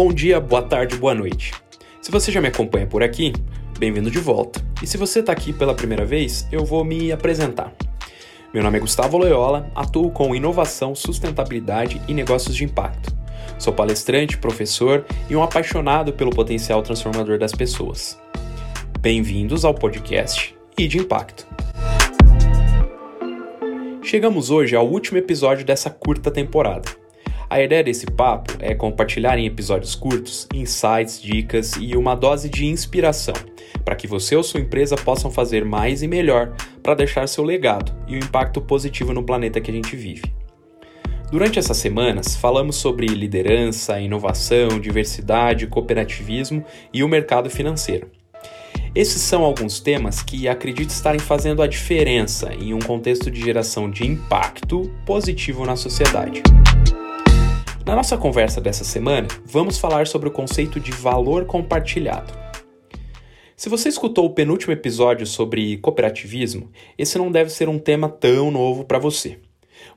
Bom dia, boa tarde, boa noite. Se você já me acompanha por aqui, bem-vindo de volta. E se você está aqui pela primeira vez, eu vou me apresentar. Meu nome é Gustavo Loyola, atuo com inovação, sustentabilidade e negócios de impacto. Sou palestrante, professor e um apaixonado pelo potencial transformador das pessoas. Bem-vindos ao podcast e de Impacto. Chegamos hoje ao último episódio dessa curta temporada. A ideia desse papo é compartilhar em episódios curtos insights, dicas e uma dose de inspiração para que você ou sua empresa possam fazer mais e melhor para deixar seu legado e o impacto positivo no planeta que a gente vive. Durante essas semanas, falamos sobre liderança, inovação, diversidade, cooperativismo e o mercado financeiro. Esses são alguns temas que acredito estarem fazendo a diferença em um contexto de geração de impacto positivo na sociedade. Na nossa conversa dessa semana, vamos falar sobre o conceito de valor compartilhado. Se você escutou o penúltimo episódio sobre cooperativismo, esse não deve ser um tema tão novo para você.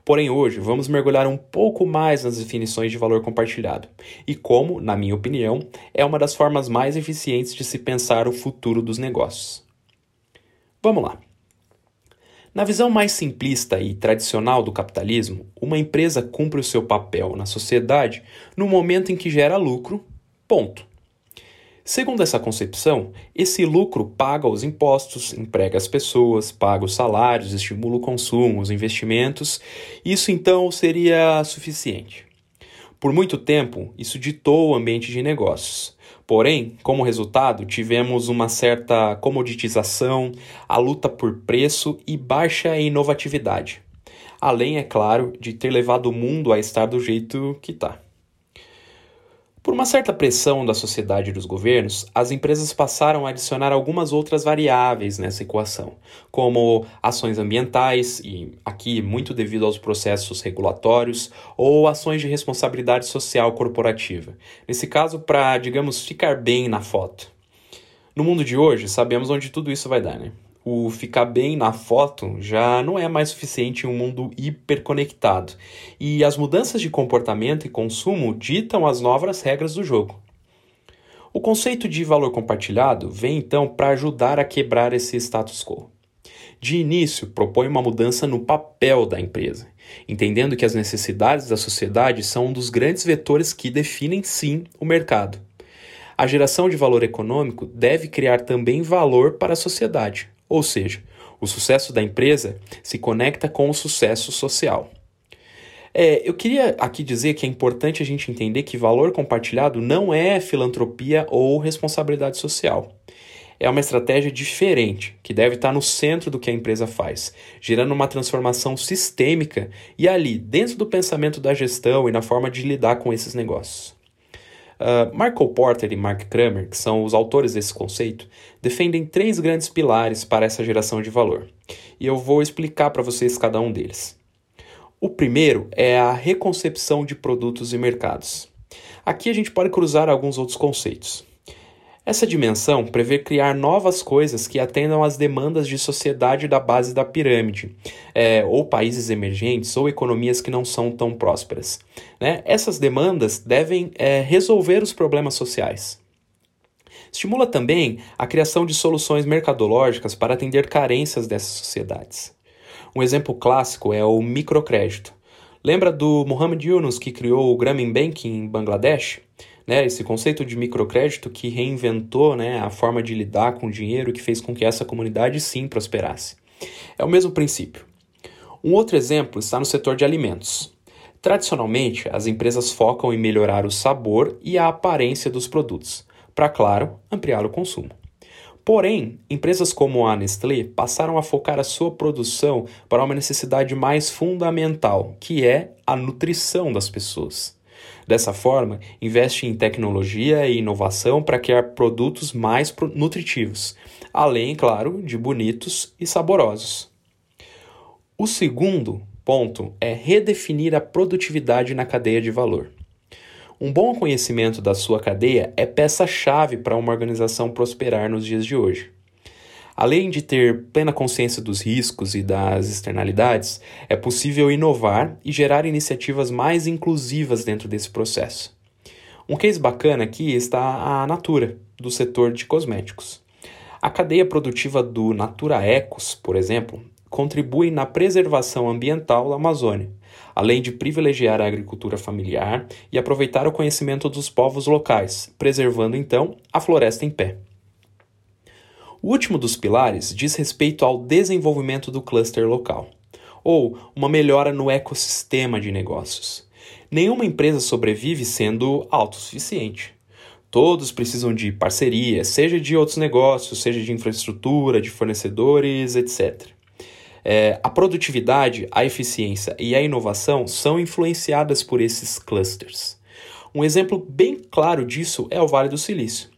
Porém, hoje vamos mergulhar um pouco mais nas definições de valor compartilhado e como, na minha opinião, é uma das formas mais eficientes de se pensar o futuro dos negócios. Vamos lá. Na visão mais simplista e tradicional do capitalismo, uma empresa cumpre o seu papel na sociedade no momento em que gera lucro, ponto. Segundo essa concepção, esse lucro paga os impostos, emprega as pessoas, paga os salários, estimula o consumo, os investimentos. Isso então seria suficiente. Por muito tempo, isso ditou o ambiente de negócios. Porém, como resultado, tivemos uma certa comoditização, a luta por preço e baixa inovatividade. Além, é claro, de ter levado o mundo a estar do jeito que está. Por uma certa pressão da sociedade e dos governos, as empresas passaram a adicionar algumas outras variáveis nessa equação, como ações ambientais, e aqui muito devido aos processos regulatórios, ou ações de responsabilidade social corporativa. Nesse caso, para, digamos, ficar bem na foto. No mundo de hoje, sabemos onde tudo isso vai dar, né? O ficar bem na foto já não é mais suficiente em um mundo hiperconectado. E as mudanças de comportamento e consumo ditam as novas regras do jogo. O conceito de valor compartilhado vem então para ajudar a quebrar esse status quo. De início, propõe uma mudança no papel da empresa, entendendo que as necessidades da sociedade são um dos grandes vetores que definem sim o mercado. A geração de valor econômico deve criar também valor para a sociedade, ou seja, o sucesso da empresa se conecta com o sucesso social. É, eu queria aqui dizer que é importante a gente entender que valor compartilhado não é filantropia ou responsabilidade social. É uma estratégia diferente, que deve estar no centro do que a empresa faz, gerando uma transformação sistêmica e ali, dentro do pensamento da gestão e na forma de lidar com esses negócios. Uh, Michael Porter e Mark Kramer, que são os autores desse conceito, defendem três grandes pilares para essa geração de valor. E eu vou explicar para vocês cada um deles. O primeiro é a reconcepção de produtos e mercados. Aqui a gente pode cruzar alguns outros conceitos. Essa dimensão prevê criar novas coisas que atendam às demandas de sociedade da base da pirâmide, é, ou países emergentes, ou economias que não são tão prósperas. Né? Essas demandas devem é, resolver os problemas sociais. Estimula também a criação de soluções mercadológicas para atender carências dessas sociedades. Um exemplo clássico é o microcrédito. Lembra do Mohamed Yunus que criou o Grameen Bank em Bangladesh? Né, esse conceito de microcrédito que reinventou né, a forma de lidar com o dinheiro que fez com que essa comunidade sim prosperasse. É o mesmo princípio. Um outro exemplo está no setor de alimentos. Tradicionalmente, as empresas focam em melhorar o sabor e a aparência dos produtos, para, claro, ampliar o consumo. Porém, empresas como a Nestlé passaram a focar a sua produção para uma necessidade mais fundamental, que é a nutrição das pessoas. Dessa forma, investe em tecnologia e inovação para criar produtos mais nutritivos, além, claro, de bonitos e saborosos. O segundo ponto é redefinir a produtividade na cadeia de valor. Um bom conhecimento da sua cadeia é peça-chave para uma organização prosperar nos dias de hoje. Além de ter plena consciência dos riscos e das externalidades, é possível inovar e gerar iniciativas mais inclusivas dentro desse processo. Um case bacana aqui está a Natura, do setor de cosméticos. A cadeia produtiva do Natura Ecos, por exemplo, contribui na preservação ambiental da Amazônia, além de privilegiar a agricultura familiar e aproveitar o conhecimento dos povos locais, preservando então a floresta em pé. O último dos pilares diz respeito ao desenvolvimento do cluster local, ou uma melhora no ecossistema de negócios. Nenhuma empresa sobrevive sendo autossuficiente. Todos precisam de parceria, seja de outros negócios, seja de infraestrutura, de fornecedores, etc. É, a produtividade, a eficiência e a inovação são influenciadas por esses clusters. Um exemplo bem claro disso é o Vale do Silício.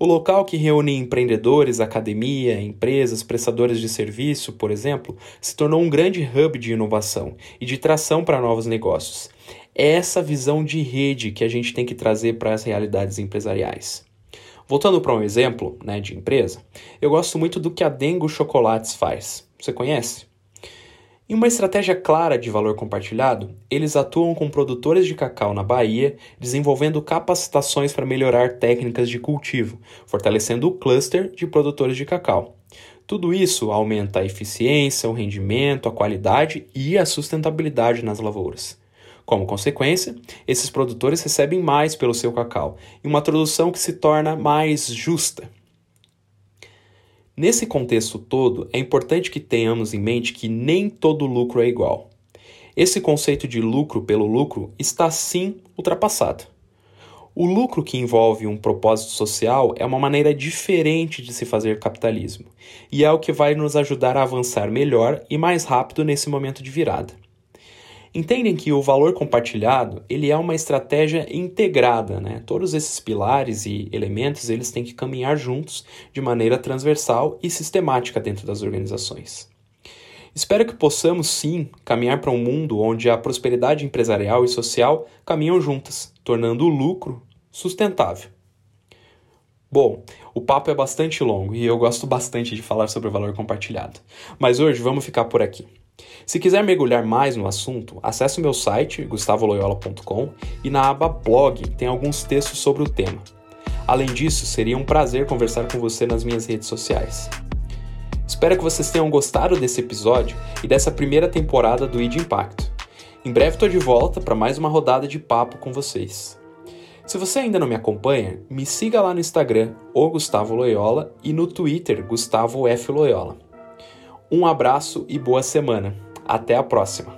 O local que reúne empreendedores, academia, empresas, prestadores de serviço, por exemplo, se tornou um grande hub de inovação e de tração para novos negócios. É essa visão de rede que a gente tem que trazer para as realidades empresariais. Voltando para um exemplo né, de empresa, eu gosto muito do que a Dengo Chocolates faz. Você conhece? Em uma estratégia clara de valor compartilhado, eles atuam com produtores de cacau na Bahia, desenvolvendo capacitações para melhorar técnicas de cultivo, fortalecendo o cluster de produtores de cacau. Tudo isso aumenta a eficiência, o rendimento, a qualidade e a sustentabilidade nas lavouras. Como consequência, esses produtores recebem mais pelo seu cacau, e uma produção que se torna mais justa. Nesse contexto todo, é importante que tenhamos em mente que nem todo lucro é igual. Esse conceito de lucro pelo lucro está sim ultrapassado. O lucro que envolve um propósito social é uma maneira diferente de se fazer capitalismo, e é o que vai nos ajudar a avançar melhor e mais rápido nesse momento de virada entendem que o valor compartilhado ele é uma estratégia integrada, né? Todos esses pilares e elementos eles têm que caminhar juntos de maneira transversal e sistemática dentro das organizações. Espero que possamos sim caminhar para um mundo onde a prosperidade empresarial e social caminham juntas, tornando o lucro sustentável. Bom, o papo é bastante longo e eu gosto bastante de falar sobre o valor compartilhado. Mas hoje vamos ficar por aqui. Se quiser mergulhar mais no assunto, acesse o meu site gustavoloyola.com e na aba blog tem alguns textos sobre o tema. Além disso, seria um prazer conversar com você nas minhas redes sociais. Espero que vocês tenham gostado desse episódio e dessa primeira temporada do ID Impacto. Em breve estou de volta para mais uma rodada de papo com vocês. Se você ainda não me acompanha, me siga lá no Instagram, o Gustavo Loyola, e no Twitter, Gustavo F. Loyola. Um abraço e boa semana. Até a próxima!